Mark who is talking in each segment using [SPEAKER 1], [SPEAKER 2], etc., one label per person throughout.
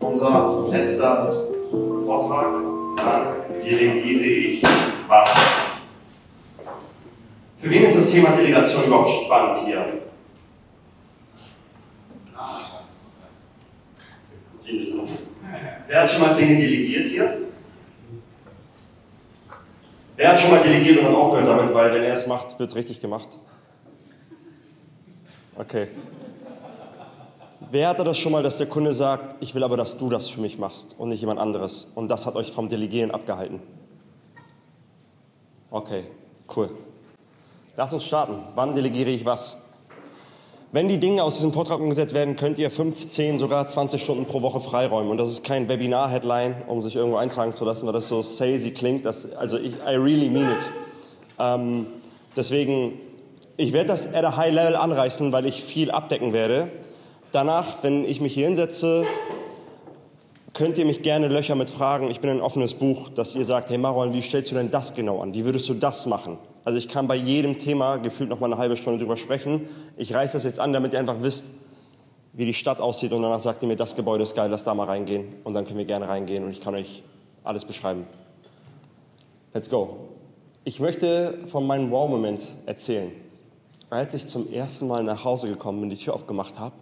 [SPEAKER 1] Unser letzter Vortrag, dann delegiere ich was. Für wen ist das Thema Delegation überhaupt spannend hier? Wer hat schon mal Dinge delegiert hier? Wer hat schon mal delegiert und dann aufgehört damit, weil wenn er es macht, wird es richtig gemacht? Okay. Wer hatte das schon mal, dass der Kunde sagt, ich will aber, dass du das für mich machst und nicht jemand anderes? Und das hat euch vom Delegieren abgehalten? Okay, cool. Lass uns starten. Wann delegiere ich was? Wenn die Dinge aus diesem Vortrag umgesetzt werden, könnt ihr 15, sogar 20 Stunden pro Woche freiräumen. Und das ist kein Webinar-Headline, um sich irgendwo eintragen zu lassen, weil das so salesy klingt. Das, also ich, I really mean it. Ähm, deswegen, ich werde das at a high level anreißen, weil ich viel abdecken werde. Danach, wenn ich mich hier hinsetze, könnt ihr mich gerne löcher mit Fragen. Ich bin ein offenes Buch, dass ihr sagt, hey Marwan, wie stellst du denn das genau an? Wie würdest du das machen? Also ich kann bei jedem Thema gefühlt noch mal eine halbe Stunde drüber sprechen. Ich reiße das jetzt an, damit ihr einfach wisst, wie die Stadt aussieht und danach sagt ihr mir, das Gebäude ist geil, lass da mal reingehen und dann können wir gerne reingehen und ich kann euch alles beschreiben. Let's go. Ich möchte von meinem Wow-Moment erzählen. Als ich zum ersten Mal nach Hause gekommen bin, die Tür aufgemacht habe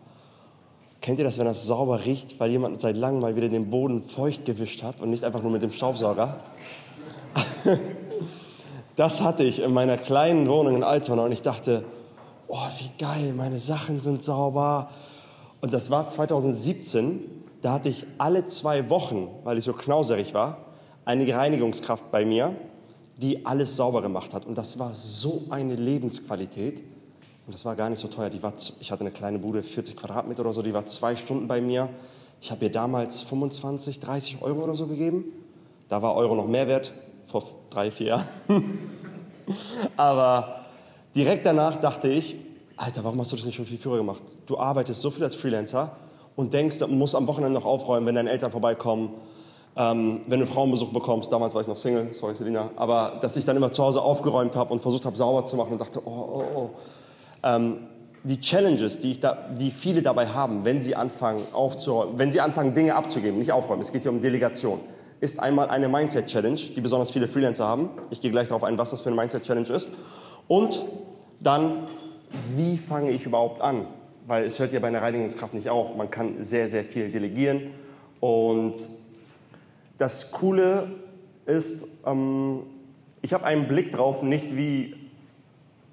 [SPEAKER 1] Kennt ihr das, wenn das sauber riecht, weil jemand seit langem mal wieder den Boden feucht gewischt hat und nicht einfach nur mit dem Staubsauger? Das hatte ich in meiner kleinen Wohnung in Altona und ich dachte, oh, wie geil, meine Sachen sind sauber. Und das war 2017, da hatte ich alle zwei Wochen, weil ich so knauserig war, eine Reinigungskraft bei mir, die alles sauber gemacht hat. Und das war so eine Lebensqualität. Und das war gar nicht so teuer. Die war, ich hatte eine kleine Bude, 40 Quadratmeter oder so, die war zwei Stunden bei mir. Ich habe ihr damals 25, 30 Euro oder so gegeben. Da war Euro noch mehr wert, vor drei, vier Jahren. Aber direkt danach dachte ich, Alter, warum hast du das nicht schon viel früher gemacht? Du arbeitest so viel als Freelancer und denkst, du musst am Wochenende noch aufräumen, wenn deine Eltern vorbeikommen, ähm, wenn du Frauenbesuch bekommst. Damals war ich noch Single, sorry Selina. Aber dass ich dann immer zu Hause aufgeräumt habe und versucht habe, sauber zu machen und dachte, oh, oh, oh ähm, die Challenges, die, da, die, viele dabei haben, wenn sie anfangen aufzuräumen, wenn sie anfangen Dinge abzugeben, nicht aufräumen, es geht hier um Delegation, ist einmal eine Mindset Challenge, die besonders viele Freelancer haben. Ich gehe gleich darauf ein, was das für eine Mindset Challenge ist. Und dann, wie fange ich überhaupt an? Weil es hört ja bei einer Reinigungskraft nicht auf. Man kann sehr, sehr viel delegieren. Und das Coole ist, ähm, ich habe einen Blick drauf, nicht wie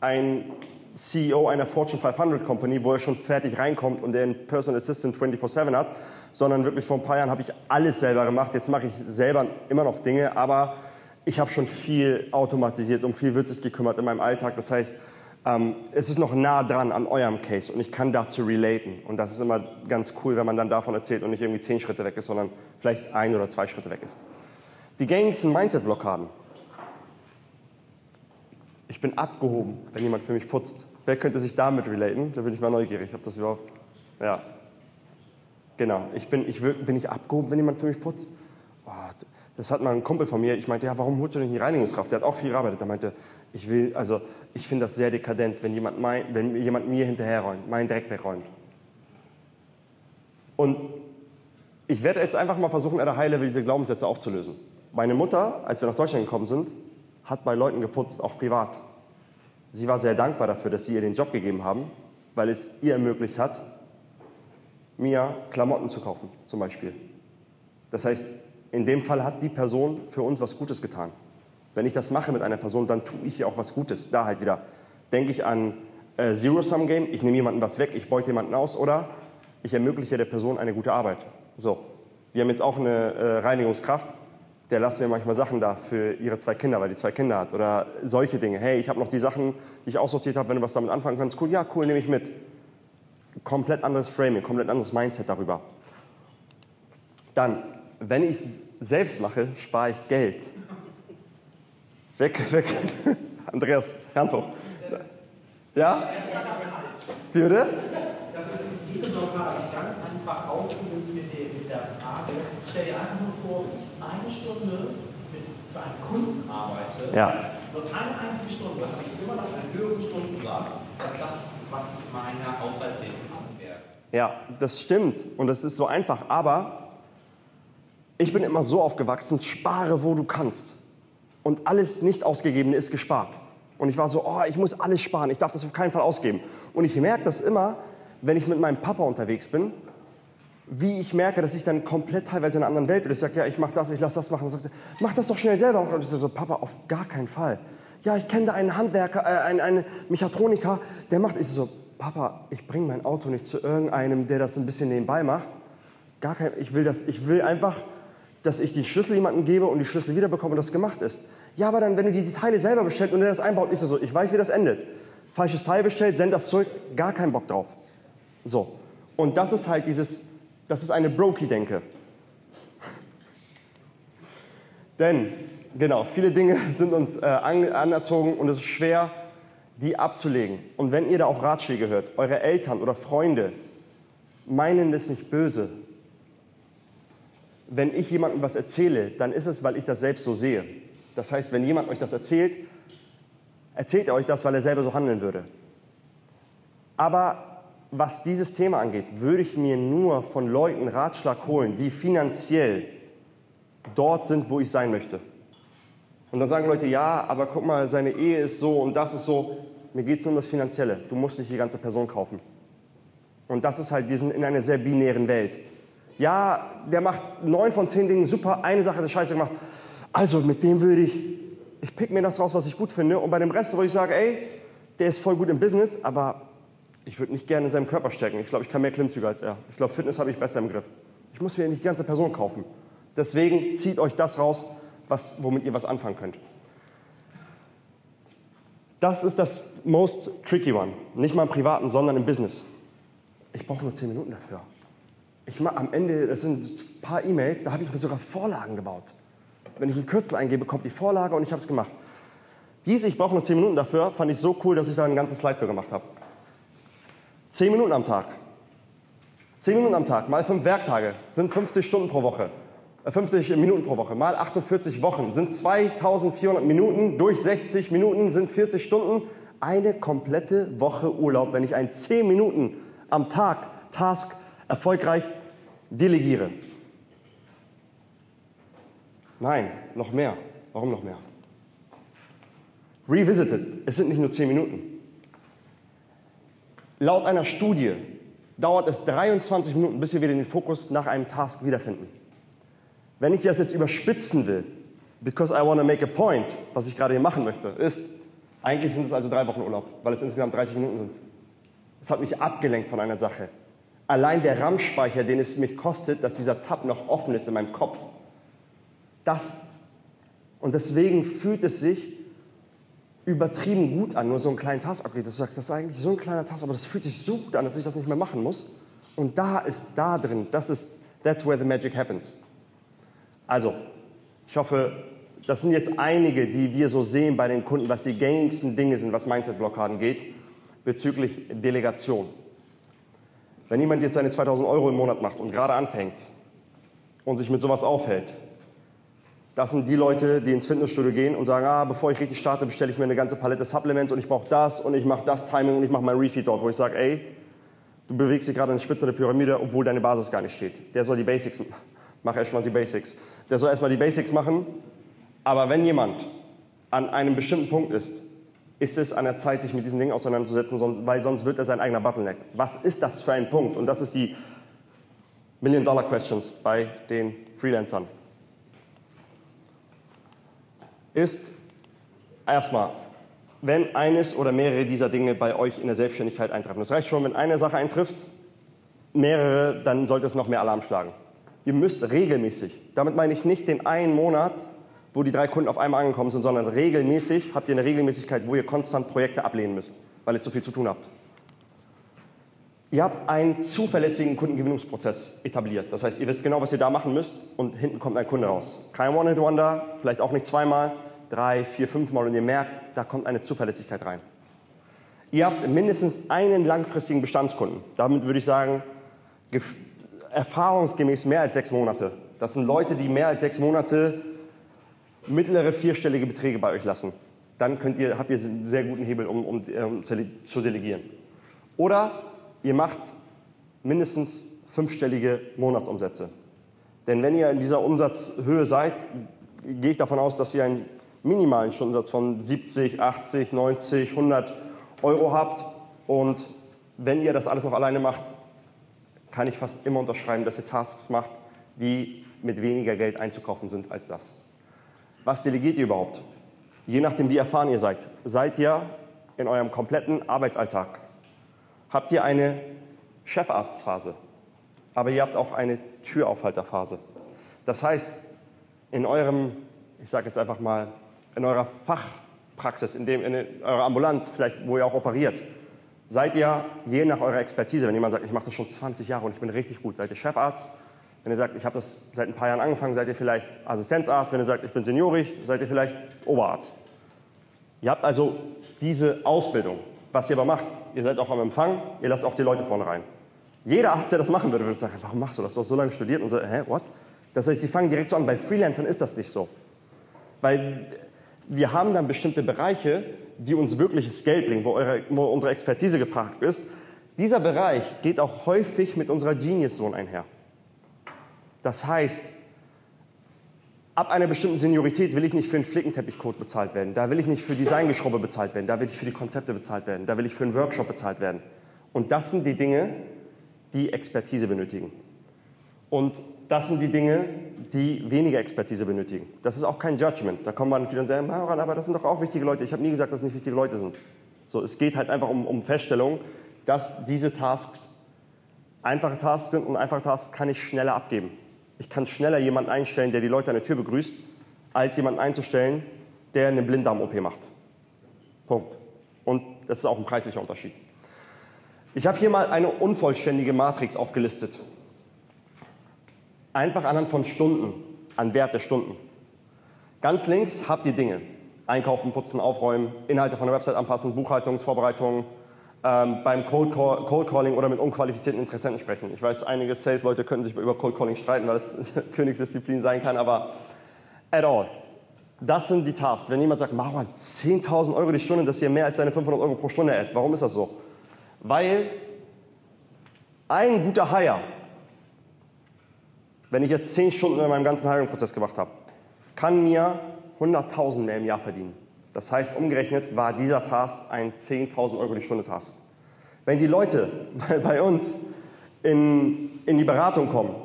[SPEAKER 1] ein CEO einer Fortune 500 Company, wo er schon fertig reinkommt und einen Personal Assistant 24/7 hat, sondern wirklich vor ein paar Jahren habe ich alles selber gemacht. Jetzt mache ich selber immer noch Dinge, aber ich habe schon viel automatisiert, um viel wird sich gekümmert in meinem Alltag. Das heißt, ähm, es ist noch nah dran an eurem Case und ich kann dazu relaten. Und das ist immer ganz cool, wenn man dann davon erzählt und nicht irgendwie zehn Schritte weg ist, sondern vielleicht ein oder zwei Schritte weg ist. Die gängigsten Mindset-Blockaden bin abgehoben, wenn jemand für mich putzt. Wer könnte sich damit relaten? Da bin ich mal neugierig, ob das überhaupt. Ja. Genau. Ich bin, ich bin ich abgehoben, wenn jemand für mich putzt? Oh, das hat mal ein Kumpel von mir. Ich meinte, ja, warum holst du nicht die Reinigungskraft? Der hat auch viel gearbeitet. Der meinte, ich will, also ich finde das sehr dekadent, wenn jemand, mein, wenn jemand mir hinterherräumt, meinen Dreck wegräumt. Und ich werde jetzt einfach mal versuchen, at a high level diese Glaubenssätze aufzulösen. Meine Mutter, als wir nach Deutschland gekommen sind, hat bei Leuten geputzt, auch privat. Sie war sehr dankbar dafür, dass sie ihr den Job gegeben haben, weil es ihr ermöglicht hat, mir Klamotten zu kaufen, zum Beispiel. Das heißt, in dem Fall hat die Person für uns was Gutes getan. Wenn ich das mache mit einer Person, dann tue ich ihr auch was Gutes. Da halt wieder denke ich an äh, Zero-Sum-Game, ich nehme jemanden was weg, ich beute jemanden aus oder ich ermögliche der Person eine gute Arbeit. So, wir haben jetzt auch eine äh, Reinigungskraft, der lasst mir manchmal Sachen da für ihre zwei Kinder, weil die zwei Kinder hat. Oder solche Dinge. Hey, ich habe noch die Sachen, die ich aussortiert habe, wenn du was damit anfangen kannst. Cool, ja, cool, nehme ich mit. Komplett anderes Framing, komplett anderes Mindset darüber. Dann, wenn ich es selbst mache, spare ich Geld. Weg, weg. Andreas, Handtuch. Ja? Wie würde?
[SPEAKER 2] Das ist diese Blockade ganz einfach aufgelöst mit der Frage, stell dir einfach eine Stunde mit, für einen Kunden arbeite,
[SPEAKER 1] ja.
[SPEAKER 2] nur eine einzige Stunde, habe ich immer noch einen höheren Stundensatz als das, was ich meiner Haushaltshilfe fangen werde.
[SPEAKER 1] Ja, das stimmt und das ist so einfach, aber ich bin immer so aufgewachsen, spare, wo du kannst. Und alles nicht ausgegebene ist gespart. Und ich war so, oh, ich muss alles sparen, ich darf das auf keinen Fall ausgeben. Und ich merke das immer, wenn ich mit meinem Papa unterwegs bin, wie ich merke, dass ich dann komplett teilweise in einer anderen Welt bin. Ich sage, ja, ich mache das, ich lasse das machen. Und sagt, mach das doch schnell selber. Und ich sage so, Papa, auf gar keinen Fall. Ja, ich kenne da einen Handwerker, äh, einen, einen Mechatroniker, der macht. Ich so, Papa, ich bringe mein Auto nicht zu irgendeinem, der das ein bisschen nebenbei macht. Gar kein, ich will das, ich will einfach, dass ich die Schlüssel jemandem gebe und die Schlüssel wiederbekomme und das gemacht ist. Ja, aber dann, wenn du die Teile selber bestellst und der das einbaut, ist so, ich weiß, wie das endet. Falsches Teil bestellt, send das zurück, gar keinen Bock drauf. So. Und das ist halt dieses, das ist eine Brokey-Denke. Denn, genau, viele Dinge sind uns äh, anerzogen und es ist schwer, die abzulegen. Und wenn ihr da auf Ratschläge hört, eure Eltern oder Freunde meinen das nicht böse. Wenn ich jemandem was erzähle, dann ist es, weil ich das selbst so sehe. Das heißt, wenn jemand euch das erzählt, erzählt er euch das, weil er selber so handeln würde. Aber was dieses Thema angeht, würde ich mir nur von Leuten Ratschlag holen, die finanziell dort sind, wo ich sein möchte. Und dann sagen Leute, ja, aber guck mal, seine Ehe ist so und das ist so. Mir geht es nur um das Finanzielle. Du musst nicht die ganze Person kaufen. Und das ist halt, wir sind in einer sehr binären Welt. Ja, der macht neun von zehn Dingen super, eine Sache hat er scheiße gemacht. Also mit dem würde ich, ich pick mir das raus, was ich gut finde. Und bei dem Rest, wo ich sage, ey, der ist voll gut im Business, aber ich würde nicht gerne in seinem Körper stecken. Ich glaube, ich kann mehr Klimmzüge als er. Ich glaube, Fitness habe ich besser im Griff. Ich muss mir nicht die ganze Person kaufen. Deswegen zieht euch das raus, was, womit ihr was anfangen könnt. Das ist das most tricky one. Nicht mal im Privaten, sondern im Business. Ich brauche nur zehn Minuten dafür. Ich mach, am Ende, das sind ein paar E-Mails, da habe ich mir sogar Vorlagen gebaut. Wenn ich einen Kürzel eingebe, kommt die Vorlage und ich habe es gemacht. Diese, ich brauche nur zehn Minuten dafür, fand ich so cool, dass ich da ein ganzes Slide für gemacht habe. Zehn Minuten am Tag. Zehn Minuten am Tag, mal fünf Werktage, sind 50 Stunden pro Woche. 50 äh, Minuten pro Woche, mal 48 Wochen, sind 2400 Minuten, durch 60 Minuten sind 40 Stunden. Eine komplette Woche Urlaub, wenn ich ein 10 Minuten am Tag Task erfolgreich delegiere. Nein, noch mehr. Warum noch mehr? Revisited. Es sind nicht nur 10 Minuten. Laut einer Studie dauert es 23 Minuten, bis wir wieder den Fokus nach einem Task wiederfinden. Wenn ich das jetzt überspitzen will, because I want to make a point, was ich gerade hier machen möchte, ist, eigentlich sind es also drei Wochen Urlaub, weil es insgesamt 30 Minuten sind. Es hat mich abgelenkt von einer Sache. Allein der RAM-Speicher, den es mich kostet, dass dieser Tab noch offen ist in meinem Kopf, das. Und deswegen fühlt es sich übertrieben gut an, nur so einen kleinen Task abgeht. Du sagst, das ist eigentlich so ein kleiner Task, aber das fühlt sich so gut an, dass ich das nicht mehr machen muss. Und da ist da drin, das ist, that's where the magic happens. Also, ich hoffe, das sind jetzt einige, die wir so sehen bei den Kunden, was die gängigsten Dinge sind, was Mindset-Blockaden geht, bezüglich Delegation. Wenn jemand jetzt seine 2000 Euro im Monat macht und gerade anfängt und sich mit sowas aufhält, das sind die Leute, die ins Fitnessstudio gehen und sagen, ah, bevor ich richtig starte, bestelle ich mir eine ganze Palette Supplements und ich brauche das und ich mache das Timing und ich mache mein Refeed dort, wo ich sage, ey, du bewegst dich gerade in der Spitze der Pyramide, obwohl deine Basis gar nicht steht. Der soll die Basics machen. Mach erstmal die Basics. Der soll erstmal die Basics machen. Aber wenn jemand an einem bestimmten Punkt ist, ist es an der Zeit, sich mit diesen Dingen auseinanderzusetzen, weil sonst wird er sein eigener Bottleneck. Was ist das für ein Punkt? Und das ist die Million-Dollar-Questions bei den Freelancern. Ist erstmal, wenn eines oder mehrere dieser Dinge bei euch in der Selbstständigkeit eintreffen. Das reicht schon, wenn eine Sache eintrifft, mehrere, dann sollte es noch mehr Alarm schlagen. Ihr müsst regelmäßig, damit meine ich nicht den einen Monat, wo die drei Kunden auf einmal angekommen sind, sondern regelmäßig habt ihr eine Regelmäßigkeit, wo ihr konstant Projekte ablehnen müsst, weil ihr zu viel zu tun habt. Ihr habt einen zuverlässigen Kundengewinnungsprozess etabliert. Das heißt, ihr wisst genau, was ihr da machen müsst und hinten kommt ein Kunde raus. Kein One-Hit-Wonder, vielleicht auch nicht zweimal, drei, vier, fünf Mal und ihr merkt, da kommt eine Zuverlässigkeit rein. Ihr habt mindestens einen langfristigen Bestandskunden. Damit würde ich sagen, erfahrungsgemäß mehr als sechs Monate. Das sind Leute, die mehr als sechs Monate mittlere vierstellige Beträge bei euch lassen. Dann könnt ihr, habt ihr einen sehr guten Hebel, um, um, um zu delegieren. Oder ihr macht mindestens fünfstellige Monatsumsätze. Denn wenn ihr in dieser Umsatzhöhe seid, gehe ich davon aus, dass ihr einen minimalen Stundensatz von 70, 80, 90, 100 Euro habt. Und wenn ihr das alles noch alleine macht, kann ich fast immer unterschreiben, dass ihr Tasks macht, die mit weniger Geld einzukaufen sind als das. Was delegiert ihr überhaupt? Je nachdem, wie erfahren ihr seid. Seid ihr in eurem kompletten Arbeitsalltag? Habt ihr eine Chefarztphase? Aber ihr habt auch eine Türaufhalterphase. Das heißt, in eurem, ich sage jetzt einfach mal, in eurer Fachpraxis, in, dem, in eurer Ambulanz, vielleicht wo ihr auch operiert, seid ihr je nach eurer Expertise, wenn jemand sagt, ich mache das schon 20 Jahre und ich bin richtig gut, seid ihr Chefarzt, wenn ihr sagt, ich habe das seit ein paar Jahren angefangen, seid ihr vielleicht Assistenzarzt. Wenn ihr sagt, ich bin seniorig, seid ihr vielleicht Oberarzt. Ihr habt also diese Ausbildung. Was ihr aber macht, ihr seid auch am Empfang, ihr lasst auch die Leute vorne rein. Jeder Arzt, der das machen würde, würde sagen, warum machst du das? Du hast so lange studiert und so, hä, what? Das heißt, sie fangen direkt so an. Bei Freelancern ist das nicht so. Weil wir haben dann bestimmte Bereiche, die uns wirkliches Geld bringen, wo, eure, wo unsere Expertise gefragt ist. Dieser Bereich geht auch häufig mit unserer Genius-Zone einher. Das heißt, ab einer bestimmten Seniorität will ich nicht für einen Flickenteppichcode bezahlt werden. Da will ich nicht für Designgeschrubbe bezahlt werden. Da will ich für die Konzepte bezahlt werden. Da will ich für einen Workshop bezahlt werden. Und das sind die Dinge, die Expertise benötigen. Und das sind die Dinge, die weniger Expertise benötigen. Das ist auch kein Judgment. Da kommen dann viele und sagen, aber das sind doch auch wichtige Leute. Ich habe nie gesagt, dass es nicht wichtige Leute sind. So, es geht halt einfach um, um Feststellung, dass diese Tasks einfache Tasks sind und einfache Tasks kann ich schneller abgeben. Ich kann schneller jemanden einstellen, der die Leute an der Tür begrüßt, als jemanden einzustellen, der eine Blinddarm-OP macht. Punkt. Und das ist auch ein preislicher Unterschied. Ich habe hier mal eine unvollständige Matrix aufgelistet. Einfach anhand von Stunden, an Wert der Stunden. Ganz links habt ihr Dinge. Einkaufen, putzen, aufräumen, Inhalte von der Website anpassen, Buchhaltungsvorbereitungen, ähm, beim Cold, Call, Cold, Calling oder mit unqualifizierten Interessenten sprechen. Ich weiß, einige Sales-Leute können sich über Cold Calling streiten, weil es Königsdisziplin sein kann, aber at all. Das sind die Tasks. Wenn jemand sagt, mal 10.000 Euro die Stunde, das ist hier mehr als seine 500 Euro pro Stunde, Ad. Warum ist das so? Weil ein guter Hire, wenn ich jetzt 10 Stunden in meinem ganzen Hiring-Prozess gemacht habe, kann mir 100.000 mehr im Jahr verdienen. Das heißt, umgerechnet war dieser Task ein 10.000 Euro die Stunde Task. Wenn die Leute bei uns in, in die Beratung kommen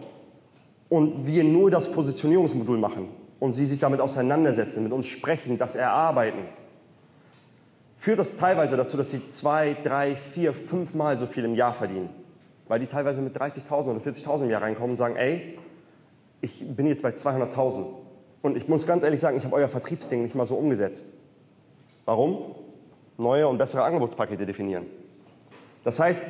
[SPEAKER 1] und wir nur das Positionierungsmodul machen und sie sich damit auseinandersetzen, mit uns sprechen, das erarbeiten, führt das teilweise dazu, dass sie zwei, drei, vier, fünf Mal so viel im Jahr verdienen. Weil die teilweise mit 30.000 oder 40.000 im Jahr reinkommen und sagen, ey, ich bin jetzt bei 200.000. Und ich muss ganz ehrlich sagen, ich habe euer Vertriebsding nicht mal so umgesetzt. Warum? Neue und bessere Angebotspakete definieren. Das heißt,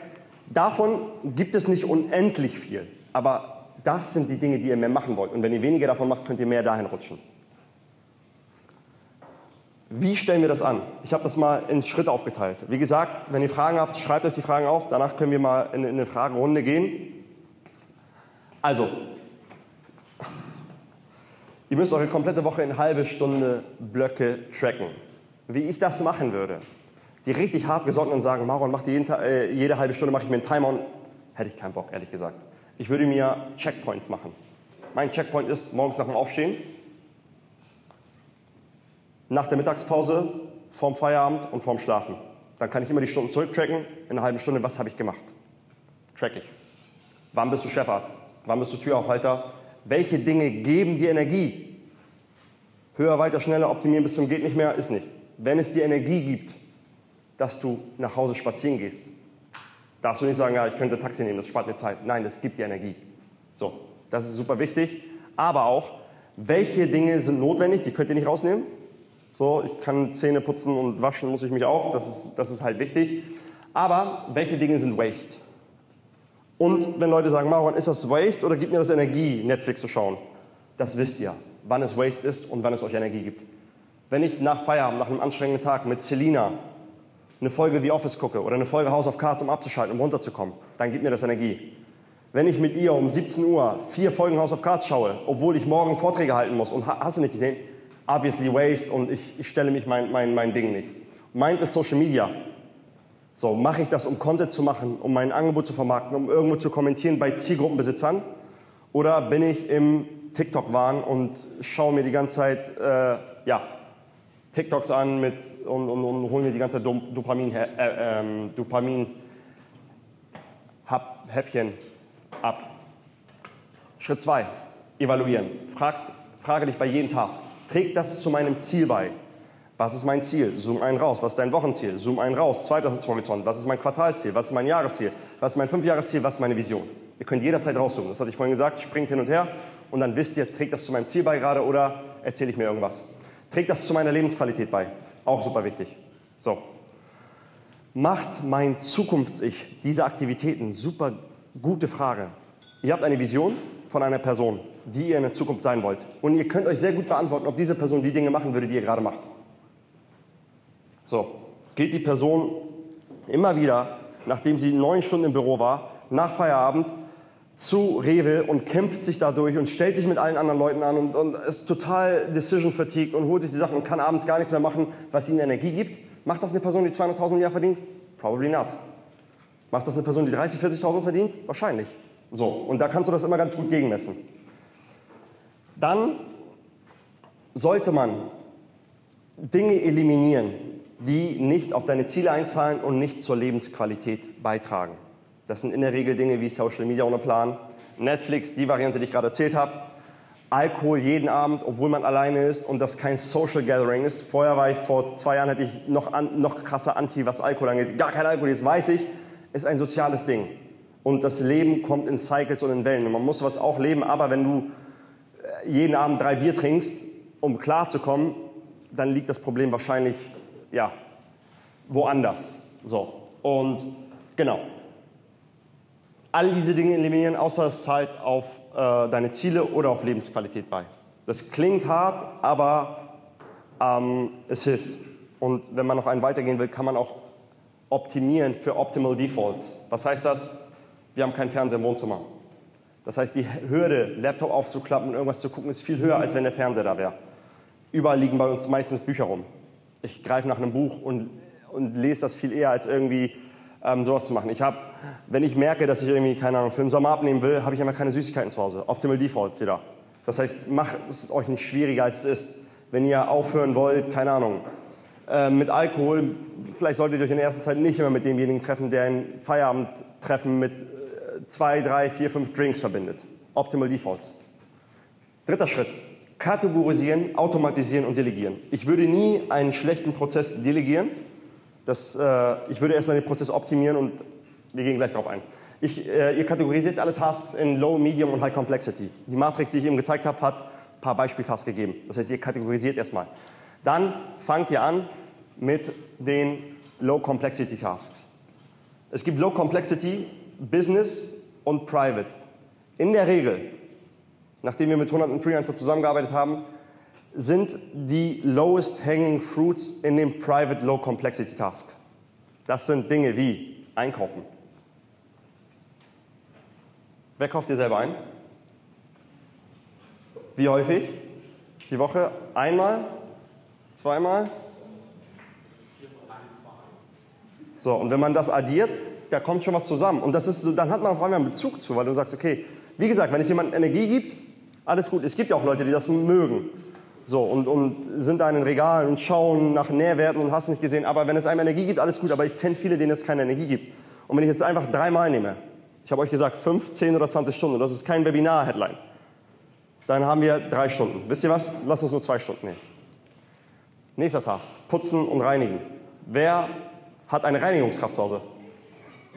[SPEAKER 1] davon gibt es nicht unendlich viel, aber das sind die Dinge, die ihr mehr machen wollt. Und wenn ihr weniger davon macht, könnt ihr mehr dahin rutschen. Wie stellen wir das an? Ich habe das mal in Schritte aufgeteilt. Wie gesagt, wenn ihr Fragen habt, schreibt euch die Fragen auf. Danach können wir mal in, eine Fragerunde gehen. Also, ihr müsst eure komplette Woche in halbe Stunde Blöcke tracken wie ich das machen würde, die richtig hart gesonnen und sagen, Maron, mach jeden, äh, jede halbe Stunde mache ich mir einen Timer, hätte ich keinen Bock, ehrlich gesagt. Ich würde mir Checkpoints machen. Mein Checkpoint ist morgens nach dem Aufstehen, nach der Mittagspause, vorm Feierabend und vorm Schlafen. Dann kann ich immer die Stunden zurücktracken, in einer halben Stunde, was habe ich gemacht? Track ich. Wann bist du Chefarzt? Wann bist du Türaufhalter? Welche Dinge geben dir Energie? Höher, weiter, schneller, optimieren bis zum geht nicht mehr, ist nicht wenn es dir Energie gibt, dass du nach Hause spazieren gehst, darfst du nicht sagen, ja, ich könnte Taxi nehmen, das spart mir Zeit. Nein, das gibt dir Energie. So, das ist super wichtig. Aber auch, welche Dinge sind notwendig, die könnt ihr nicht rausnehmen. So, ich kann Zähne putzen und waschen muss ich mich auch, das ist, das ist halt wichtig. Aber welche Dinge sind Waste? Und wenn Leute sagen, Maron, ist das Waste oder gibt mir das Energie, Netflix zu schauen? Das wisst ihr, wann es Waste ist und wann es euch Energie gibt. Wenn ich nach Feierabend, nach einem anstrengenden Tag mit Selina eine Folge The Office gucke oder eine Folge House of Cards, um abzuschalten, um runterzukommen, dann gibt mir das Energie. Wenn ich mit ihr um 17 Uhr vier Folgen House of Cards schaue, obwohl ich morgen Vorträge halten muss und hast du nicht gesehen, obviously waste und ich, ich stelle mich mein, mein, mein Ding nicht. Meint ist Social Media. So, mache ich das, um Content zu machen, um mein Angebot zu vermarkten, um irgendwo zu kommentieren bei Zielgruppenbesitzern? Oder bin ich im TikTok-Wahn und schaue mir die ganze Zeit äh, ja, TikToks an mit, und, und, und hole mir die ganze Zeit Dopamin, äh, äh, Dopamin Häppchen ab. Schritt 2, evaluieren. Frag, frage dich bei jedem Task, trägt das zu meinem Ziel bei? Was ist mein Ziel? Zoom einen raus. Was ist dein Wochenziel? Zoom einen raus. Zweiter Horizont. Was ist mein Quartalsziel? Was ist mein Jahresziel? Was ist mein Fünfjahresziel? Was ist meine Vision? Ihr könnt jederzeit rauszoomen. Das hatte ich vorhin gesagt. Springt hin und her und dann wisst ihr, trägt das zu meinem Ziel bei gerade oder erzähle ich mir irgendwas? Trägt das zu meiner Lebensqualität bei? Auch super wichtig. So. Macht mein Zukunfts-Ich diese Aktivitäten? Super gute Frage. Ihr habt eine Vision von einer Person, die ihr in der Zukunft sein wollt. Und ihr könnt euch sehr gut beantworten, ob diese Person die Dinge machen würde, die ihr gerade macht. So, geht die Person immer wieder, nachdem sie neun Stunden im Büro war, nach Feierabend zu Rewe und kämpft sich dadurch und stellt sich mit allen anderen Leuten an und, und ist total decision fatigued und holt sich die Sachen und kann abends gar nichts mehr machen, was ihnen Energie gibt. Macht das eine Person, die 200.000 im Jahr verdient? Probably not. Macht das eine Person, die 30.000, 40.000 verdient? Wahrscheinlich. So, und da kannst du das immer ganz gut gegenmessen. Dann sollte man Dinge eliminieren, die nicht auf deine Ziele einzahlen und nicht zur Lebensqualität beitragen. Das sind in der Regel Dinge wie Social Media ohne Plan, Netflix, die Variante, die ich gerade erzählt habe, Alkohol jeden Abend, obwohl man alleine ist und das kein Social Gathering ist. Vorher war ich, vor zwei Jahren hätte ich noch, an, noch krasser Anti, was Alkohol angeht. Gar kein Alkohol, jetzt weiß ich, ist ein soziales Ding. Und das Leben kommt in Cycles und in Wellen. Und man muss was auch leben, aber wenn du äh, jeden Abend drei Bier trinkst, um klarzukommen, dann liegt das Problem wahrscheinlich ja, woanders. So. Und genau. All diese Dinge eliminieren, außer es zahlt auf äh, deine Ziele oder auf Lebensqualität bei. Das klingt hart, aber ähm, es hilft. Und wenn man noch einen weitergehen will, kann man auch optimieren für Optimal Defaults. Was heißt das? Wir haben keinen Fernseher im Wohnzimmer. Das heißt, die Hürde, Laptop aufzuklappen und irgendwas zu gucken, ist viel höher, als wenn der Fernseher da wäre. Überall liegen bei uns meistens Bücher rum ich greife nach einem Buch und, und lese das viel eher, als irgendwie ähm, sowas zu machen. Ich habe, wenn ich merke, dass ich irgendwie, keine Ahnung, für den Sommer abnehmen will, habe ich immer keine Süßigkeiten zu Hause. Optimal Defaults wieder. Das heißt, macht es euch nicht schwieriger, als es ist. Wenn ihr aufhören wollt, keine Ahnung, äh, mit Alkohol, vielleicht solltet ihr euch in der ersten Zeit nicht immer mit demjenigen treffen, der ein Feierabendtreffen mit äh, zwei, drei, vier, fünf Drinks verbindet. Optimal Defaults. Dritter Schritt kategorisieren, automatisieren und delegieren. Ich würde nie einen schlechten Prozess delegieren. Das, äh, ich würde erstmal den Prozess optimieren und wir gehen gleich darauf ein. Ich, äh, ihr kategorisiert alle Tasks in Low, Medium und High Complexity. Die Matrix, die ich eben gezeigt habe, hat ein paar Beispieltasks gegeben. Das heißt, ihr kategorisiert erstmal. Dann fangt ihr an mit den Low Complexity Tasks. Es gibt Low Complexity, Business und Private. In der Regel nachdem wir mit hunderten Freelancer zusammengearbeitet haben, sind die lowest hanging fruits in dem Private Low Complexity Task. Das sind Dinge wie Einkaufen. Wer kauft dir selber ein? Wie häufig? Die Woche? Einmal? Zweimal? So, und wenn man das addiert, da kommt schon was zusammen. Und das ist, dann hat man auf einmal einen Bezug zu, weil du sagst, okay, wie gesagt, wenn es jemand Energie gibt, alles gut. Es gibt ja auch Leute, die das mögen. So, und, und sind da in den Regalen und schauen nach Nährwerten und hast nicht gesehen. Aber wenn es einem Energie gibt, alles gut. Aber ich kenne viele, denen es keine Energie gibt. Und wenn ich jetzt einfach dreimal nehme, ich habe euch gesagt, fünf, zehn oder 20 Stunden, das ist kein Webinar-Headline, dann haben wir drei Stunden. Wisst ihr was? Lass uns nur zwei Stunden nehmen. Nächster Task, putzen und reinigen. Wer hat eine Reinigungskraft zu Hause?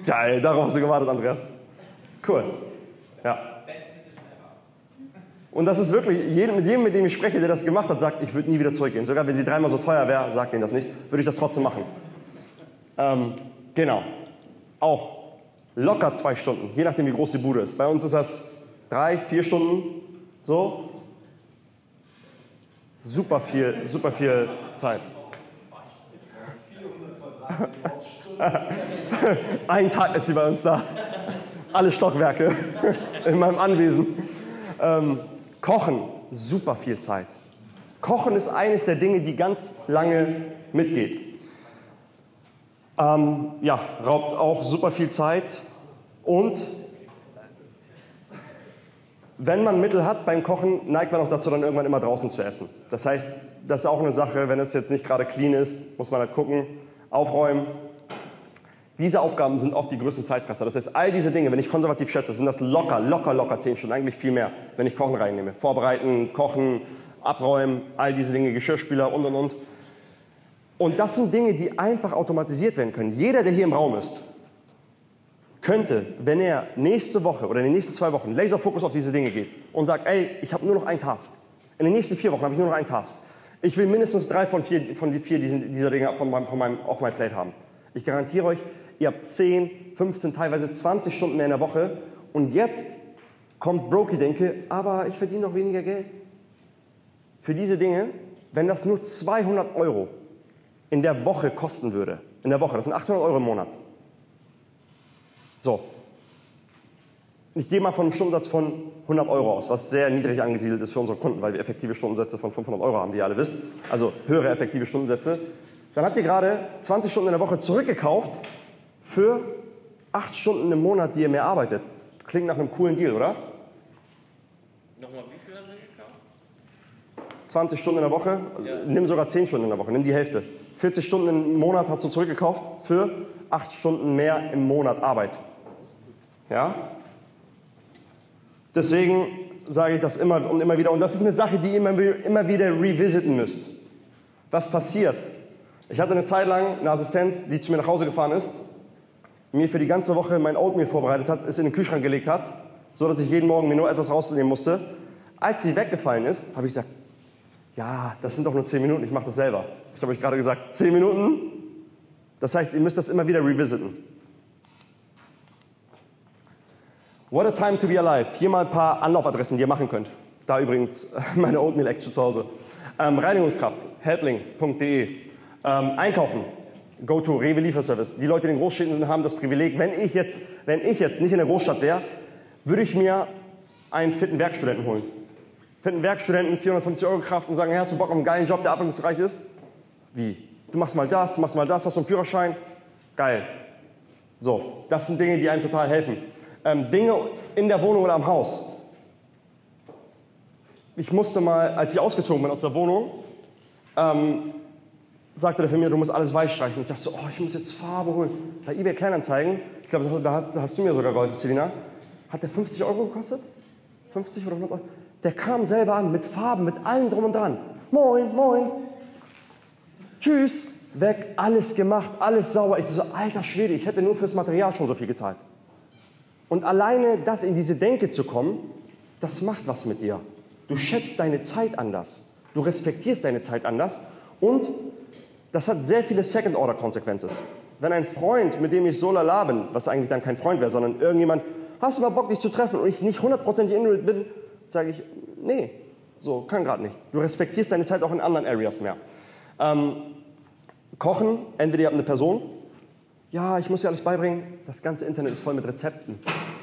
[SPEAKER 1] Geil, darauf hast du gewartet, Andreas. Cool. Ja. Und das ist wirklich, mit jedem, mit dem ich spreche, der das gemacht hat, sagt, ich würde nie wieder zurückgehen. Sogar wenn sie dreimal so teuer wäre, sagt ihnen das nicht, würde ich das trotzdem machen. Ähm, genau. Auch locker zwei Stunden, je nachdem, wie groß die Bude ist. Bei uns ist das drei, vier Stunden, so. Super viel, super viel Zeit. Ein Tag ist sie bei uns da. Alle Stockwerke in meinem Anwesen. Ähm, Kochen, super viel Zeit. Kochen ist eines der Dinge, die ganz lange mitgeht. Ähm, ja, raubt auch super viel Zeit und wenn man Mittel hat beim Kochen, neigt man auch dazu, dann irgendwann immer draußen zu essen. Das heißt, das ist auch eine Sache, wenn es jetzt nicht gerade clean ist, muss man halt gucken, aufräumen. Diese Aufgaben sind oft die größten Zeitfresser. Das heißt, all diese Dinge, wenn ich konservativ schätze, sind das locker, locker, locker zehn Stunden, eigentlich viel mehr, wenn ich Kochen reinnehme. Vorbereiten, kochen, abräumen, all diese Dinge, Geschirrspüler und und und. Und das sind Dinge, die einfach automatisiert werden können. Jeder, der hier im Raum ist, könnte, wenn er nächste Woche oder in den nächsten zwei Wochen Laserfokus auf diese Dinge geht und sagt, ey, ich habe nur noch einen Task. In den nächsten vier Wochen habe ich nur noch einen Task. Ich will mindestens drei von vier, von die vier diesen, dieser Dinge von meinem, von meinem Off My Plate haben. Ich garantiere euch, ihr habt 10, 15, teilweise 20 Stunden mehr in der Woche und jetzt kommt Brokey denke, aber ich verdiene noch weniger Geld. Für diese Dinge, wenn das nur 200 Euro in der Woche kosten würde, in der Woche, das sind 800 Euro im Monat. So. Ich gehe mal von einem Stundensatz von 100 Euro aus, was sehr niedrig angesiedelt ist für unsere Kunden, weil wir effektive Stundensätze von 500 Euro haben, wie ihr alle wisst. Also höhere effektive Stundensätze. Dann habt ihr gerade 20 Stunden in der Woche zurückgekauft für 8 Stunden im Monat, die ihr mehr arbeitet. Klingt nach einem coolen Deal, oder?
[SPEAKER 3] Nochmal, wie viel haben wir gekauft?
[SPEAKER 1] 20 Stunden in der Woche, ja. nimm sogar 10 Stunden in der Woche, nimm die Hälfte. 40 Stunden im Monat hast du zurückgekauft für 8 Stunden mehr im Monat Arbeit. Ja? Deswegen sage ich das immer und immer wieder. Und das ist eine Sache, die ihr immer, immer wieder revisiten müsst. Was passiert? Ich hatte eine Zeit lang eine Assistenz, die zu mir nach Hause gefahren ist, mir für die ganze Woche mein Oatmeal vorbereitet hat, es in den Kühlschrank gelegt hat, so dass ich jeden Morgen mir nur etwas rausnehmen musste. Als sie weggefallen ist, habe ich gesagt, ja, das sind doch nur 10 Minuten, ich mache das selber. Ich habe euch gerade gesagt, 10 Minuten. Das heißt, ihr müsst das immer wieder revisiten. What a time to be alive. Hier mal ein paar Anlaufadressen, die ihr machen könnt. Da übrigens meine Oatmeal Action zu Hause. Ähm, Reinigungskraft, helpling.de. Ähm, einkaufen, go to Rewe Lieferservice. Die Leute in den Großstädten haben das Privileg, wenn ich jetzt, wenn ich jetzt nicht in der Großstadt wäre, würde ich mir einen fitten Werkstudenten holen finden Werkstudenten 450 Euro Kraft und sagen, hey, hast du Bock auf einen geilen Job, der abwechslungsreich ist? Wie? Du machst mal das, du machst mal das, hast du einen Führerschein? Geil. So, das sind Dinge, die einem total helfen. Ähm, Dinge in der Wohnung oder am Haus. Ich musste mal, als ich ausgezogen bin aus der Wohnung, ähm, sagte der für mir, du musst alles weiß streichen. Ich dachte so, oh, ich muss jetzt Farbe holen. Bei eBay Kleinanzeigen, ich glaube, da, da hast du mir sogar geholfen, Selina, hat der 50 Euro gekostet? 50 oder 100 Euro? Der kam selber an mit Farben, mit allem drum und dran. Moin, moin. Tschüss. Weg, alles gemacht, alles sauber. Ich so, alter Schwede, ich hätte nur fürs Material schon so viel gezahlt. Und alleine das in diese Denke zu kommen, das macht was mit dir. Du schätzt deine Zeit anders. Du respektierst deine Zeit anders. Und das hat sehr viele Second-Order-Konsequenzen. Wenn ein Freund, mit dem ich so lala bin, was eigentlich dann kein Freund wäre, sondern irgendjemand, hast du mal Bock, dich zu treffen und ich nicht hundertprozentig in bin, sage ich, nee, so kann gerade nicht. Du respektierst deine Zeit auch in anderen Areas mehr. Ähm, kochen, entweder ihr habt eine Person, ja, ich muss dir alles beibringen, das ganze Internet ist voll mit Rezepten.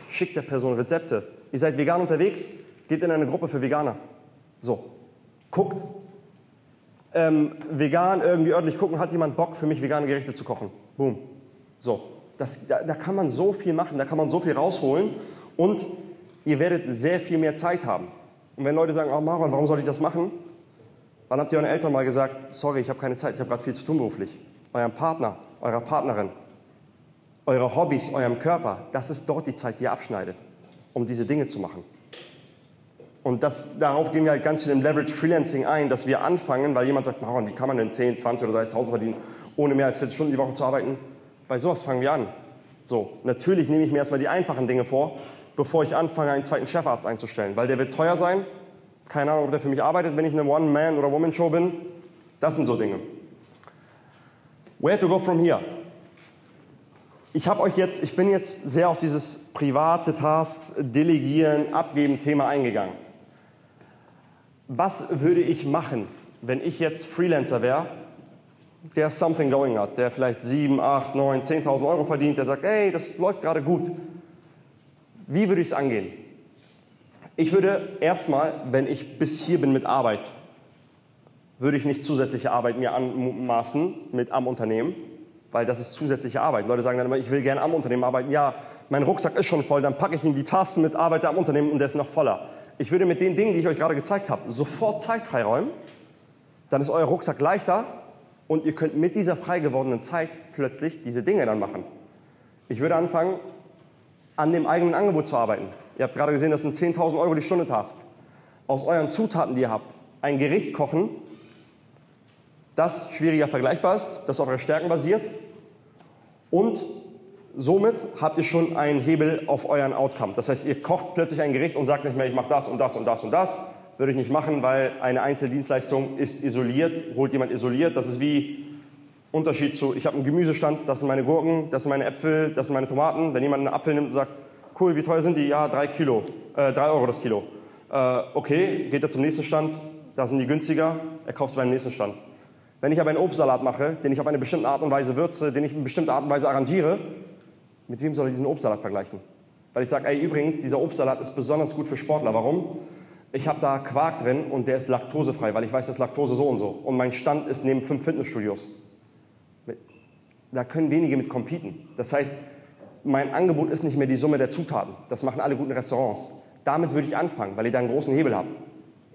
[SPEAKER 1] Schickt der Person Rezepte. Ihr seid vegan unterwegs, geht in eine Gruppe für Veganer. So, guckt. Ähm, vegan irgendwie örtlich gucken, hat jemand Bock für mich vegane Gerichte zu kochen? Boom. So, das, da, da kann man so viel machen, da kann man so viel rausholen und ihr werdet sehr viel mehr Zeit haben. Und wenn Leute sagen, oh Maron, warum soll ich das machen? Dann habt ihr euren Eltern mal gesagt, sorry, ich habe keine Zeit, ich habe gerade viel zu tun beruflich. Eurem Partner, eurer Partnerin, eure Hobbys, eurem Körper, das ist dort die Zeit, die ihr abschneidet, um diese Dinge zu machen. Und das, darauf gehen wir halt ganz viel im Leverage Freelancing ein, dass wir anfangen, weil jemand sagt, wie kann man denn 10, 20 oder 30.000 verdienen, ohne mehr als 40 Stunden die Woche zu arbeiten? Bei sowas fangen wir an. So, natürlich nehme ich mir erstmal die einfachen Dinge vor, bevor ich anfange, einen zweiten Chefarzt einzustellen. Weil der wird teuer sein. Keine Ahnung, ob der für mich arbeitet, wenn ich eine One-Man- oder Woman-Show bin. Das sind so Dinge. Where to go from here? Ich habe euch jetzt, ich bin jetzt sehr auf dieses private Tasks, Delegieren, Abgeben Thema eingegangen. Was würde ich machen, wenn ich jetzt Freelancer wäre, der something going hat, der vielleicht 7, 8, 9, 10.000 Euro verdient, der sagt, hey, das läuft gerade gut. Wie würde ich es angehen? Ich würde erstmal, wenn ich bis hier bin mit Arbeit, würde ich nicht zusätzliche Arbeit mir anmaßen mit am Unternehmen, weil das ist zusätzliche Arbeit. Leute sagen dann immer, ich will gerne am Unternehmen arbeiten. Ja, mein Rucksack ist schon voll, dann packe ich in die Tasten mit, arbeite am Unternehmen und der ist noch voller. Ich würde mit den Dingen, die ich euch gerade gezeigt habe, sofort Zeit freiräumen. Dann ist euer Rucksack leichter und ihr könnt mit dieser frei gewordenen Zeit plötzlich diese Dinge dann machen. Ich würde anfangen, an dem eigenen Angebot zu arbeiten. Ihr habt gerade gesehen, das sind 10.000 Euro die Stunde Task. Aus euren Zutaten, die ihr habt, ein Gericht kochen, das schwieriger vergleichbar ist, das auf eure Stärken basiert und somit habt ihr schon einen Hebel auf euren Outcome. Das heißt, ihr kocht plötzlich ein Gericht und sagt nicht mehr, ich mache das und das und das und das. Würde ich nicht machen, weil eine Einzeldienstleistung ist isoliert, holt jemand isoliert. Das ist wie Unterschied zu, ich habe einen Gemüsestand, das sind meine Gurken, das sind meine Äpfel, das sind meine Tomaten. Wenn jemand einen Apfel nimmt und sagt, cool, wie teuer sind die? Ja, drei Kilo, äh, drei Euro das Kilo. Äh, okay, geht er zum nächsten Stand, da sind die günstiger, er kauft beim nächsten Stand. Wenn ich aber einen Obstsalat mache, den ich auf eine bestimmte Art und Weise würze, den ich in bestimmte Art und Weise arrangiere, mit wem soll ich diesen Obstsalat vergleichen? Weil ich sage, ey, übrigens, dieser Obstsalat ist besonders gut für Sportler. Warum? Ich habe da Quark drin und der ist laktosefrei, weil ich weiß, dass Laktose so und so. Und mein Stand ist neben fünf Fitnessstudios. Da können wenige mit competen. Das heißt, mein Angebot ist nicht mehr die Summe der Zutaten. Das machen alle guten Restaurants. Damit würde ich anfangen, weil ihr da einen großen Hebel habt.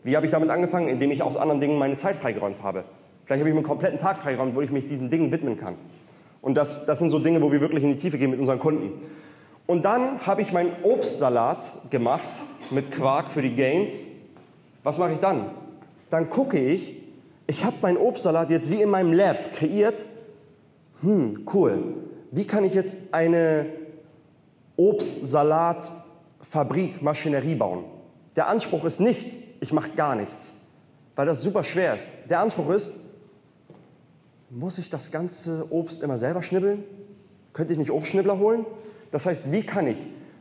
[SPEAKER 1] Wie habe ich damit angefangen? Indem ich aus anderen Dingen meine Zeit freigeräumt habe. Vielleicht habe ich mir einen kompletten Tag freigeräumt, wo ich mich diesen Dingen widmen kann. Und das, das sind so Dinge, wo wir wirklich in die Tiefe gehen mit unseren Kunden. Und dann habe ich meinen Obstsalat gemacht mit Quark für die Gains. Was mache ich dann? Dann gucke ich, ich habe meinen Obstsalat jetzt wie in meinem Lab kreiert. Hm, cool. Wie kann ich jetzt eine Obstsalatfabrik, Maschinerie bauen? Der Anspruch ist nicht, ich mache gar nichts, weil das super schwer ist. Der Anspruch ist, muss ich das ganze Obst immer selber schnibbeln? Könnte ich nicht Obstschnibbler holen? Das heißt, wie kann ich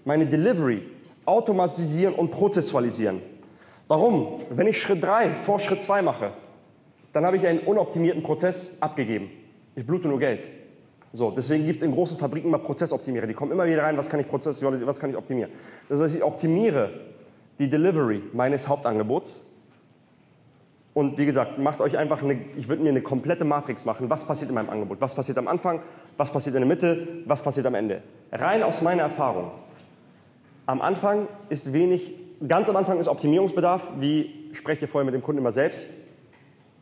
[SPEAKER 1] meine Delivery automatisieren und prozessualisieren? Warum? Wenn ich Schritt 3 vor Schritt 2 mache, dann habe ich einen unoptimierten Prozess abgegeben. Ich blute nur Geld. So, deswegen gibt es in großen Fabriken immer Prozessoptimierer. Die kommen immer wieder rein, was kann ich prozessualisieren, was kann ich optimieren. Das heißt, ich optimiere die Delivery meines Hauptangebots und wie gesagt, macht euch einfach eine, ich würde mir eine komplette Matrix machen. Was passiert in meinem Angebot? Was passiert am Anfang? Was passiert in der Mitte? Was passiert am Ende? Rein aus meiner Erfahrung. Am Anfang ist wenig, ganz am Anfang ist Optimierungsbedarf. Wie sprecht ihr vorher mit dem Kunden immer selbst?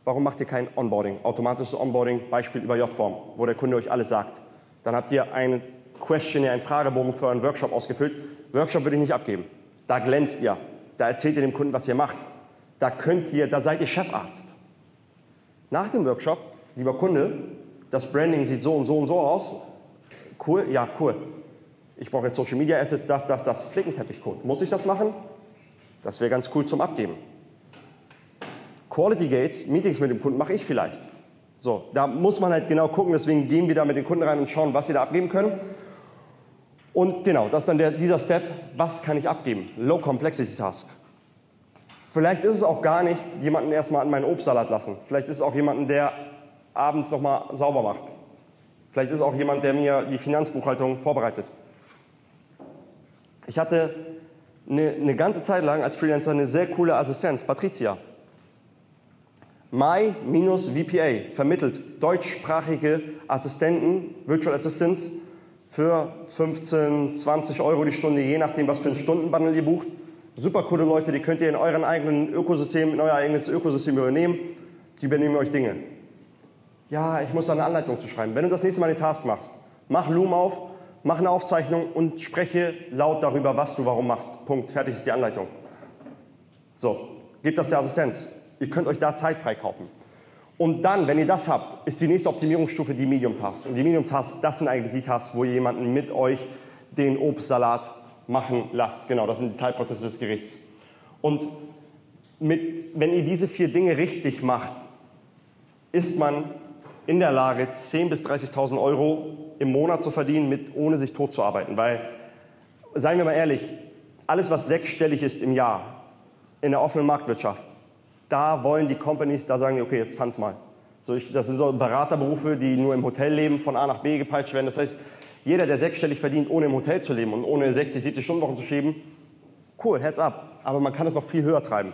[SPEAKER 1] Warum macht ihr kein Onboarding? Automatisches Onboarding, Beispiel über J-Form, wo der Kunde euch alles sagt. Dann habt ihr ein Questionnaire, einen Fragebogen für euren Workshop ausgefüllt. Workshop würde ich nicht abgeben. Da glänzt ihr. Da erzählt ihr dem Kunden, was ihr macht da könnt ihr, da seid ihr Chefarzt. Nach dem Workshop, lieber Kunde, das Branding sieht so und so und so aus. Cool, ja, cool. Ich brauche jetzt Social Media Assets, das, das, das, Flickenteppichcode. Muss ich das machen? Das wäre ganz cool zum Abgeben. Quality Gates, Meetings mit dem Kunden mache ich vielleicht. So, da muss man halt genau gucken, deswegen gehen wir da mit den Kunden rein und schauen, was sie da abgeben können. Und genau, das ist dann der, dieser Step, was kann ich abgeben? Low Complexity Task. Vielleicht ist es auch gar nicht jemanden erstmal an meinen Obstsalat lassen. Vielleicht ist es auch jemanden, der abends nochmal sauber macht. Vielleicht ist es auch jemand, der mir die Finanzbuchhaltung vorbereitet. Ich hatte eine, eine ganze Zeit lang als Freelancer eine sehr coole Assistenz, Patricia. My-VPA vermittelt deutschsprachige Assistenten, Virtual Assistants, für 15, 20 Euro die Stunde, je nachdem, was für ein Stundenbundle ihr bucht. Super coole Leute, die könnt ihr in euren eigenen Ökosystem, in euer eigenes Ökosystem übernehmen. Die übernehmen euch Dinge. Ja, ich muss da eine Anleitung zu schreiben. Wenn du das nächste Mal eine Task machst, mach Loom auf, mach eine Aufzeichnung und spreche laut darüber, was du warum machst. Punkt. Fertig ist die Anleitung. So, gebt das der Assistenz. Ihr könnt euch da Zeit freikaufen. Und dann, wenn ihr das habt, ist die nächste Optimierungsstufe die Medium Tasks. Und die Medium Tasks, das sind eigentlich die Tasks, wo ihr jemanden mit euch den Obstsalat machen lasst. Genau, das sind die Teilprozesse des Gerichts. Und mit, wenn ihr diese vier Dinge richtig macht, ist man in der Lage, 10.000 bis 30.000 Euro im Monat zu verdienen, mit, ohne sich tot zu arbeiten. Weil, seien wir mal ehrlich, alles, was sechsstellig ist im Jahr in der offenen Marktwirtschaft, da wollen die Companies, da sagen die, okay, jetzt tanz mal. So ich, das sind so Beraterberufe, die nur im Hotel leben, von A nach B gepeitscht werden. Das heißt, jeder, der sechsstellig verdient, ohne im Hotel zu leben und ohne 60, 70 Stunden Wochen zu schieben, cool, Herz ab. Aber man kann es noch viel höher treiben.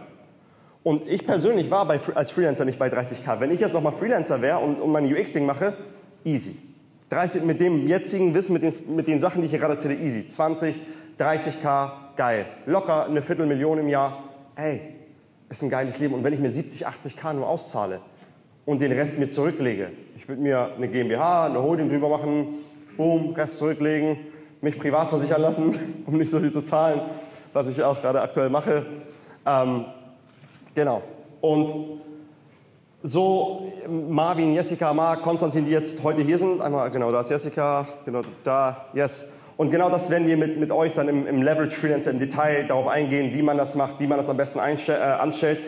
[SPEAKER 1] Und ich persönlich war bei, als Freelancer nicht bei 30k. Wenn ich jetzt nochmal Freelancer wäre und, und meine UX-Ding mache, easy. 30, mit dem jetzigen Wissen, mit den, mit den Sachen, die ich hier gerade erzähle, easy. 20, 30k, geil. Locker eine Viertelmillion im Jahr. Ey, ist ein geiles Leben. Und wenn ich mir 70, 80k nur auszahle und den Rest mir zurücklege, ich würde mir eine GmbH, eine Holding drüber machen, boom, Rest zurücklegen, mich privat versichern lassen, um nicht so viel zu zahlen, was ich auch gerade aktuell mache. Ähm, genau. Und so Marvin, Jessica, Marc, Konstantin, die jetzt heute hier sind, einmal genau, da ist Jessica, genau da, yes. Und genau das werden wir mit, mit euch dann im, im Leverage Freelancer im Detail darauf eingehen, wie man das macht, wie man das am besten äh, anstellt.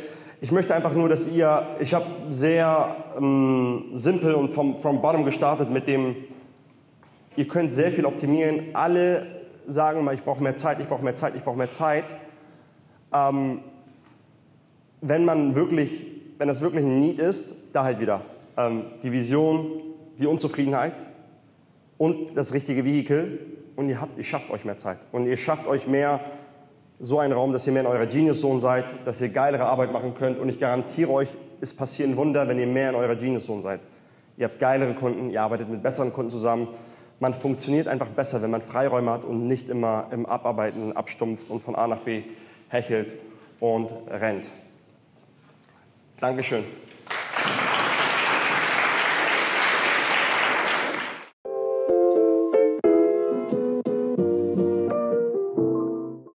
[SPEAKER 1] Ich möchte einfach nur, dass ihr, ich habe sehr ähm, simpel und vom, vom Bottom gestartet mit dem, ihr könnt sehr viel optimieren. Alle sagen mal, ich brauche mehr Zeit, ich brauche mehr Zeit, ich brauche mehr Zeit. Ähm, wenn man wirklich, wenn das wirklich ein Need ist, da halt wieder ähm, die Vision, die Unzufriedenheit und das richtige Vehikel und ihr, habt, ihr schafft euch mehr Zeit und ihr schafft euch mehr so einen Raum, dass ihr mehr in eurer Genius Zone seid, dass ihr geilere Arbeit machen könnt und ich garantiere euch, es passieren Wunder, wenn ihr mehr in eurer Genius Zone seid. Ihr habt geilere Kunden, ihr arbeitet mit besseren Kunden zusammen. Man funktioniert einfach besser, wenn man Freiräume hat und nicht immer im Abarbeiten abstumpft und von A nach B hechelt und rennt. Dankeschön.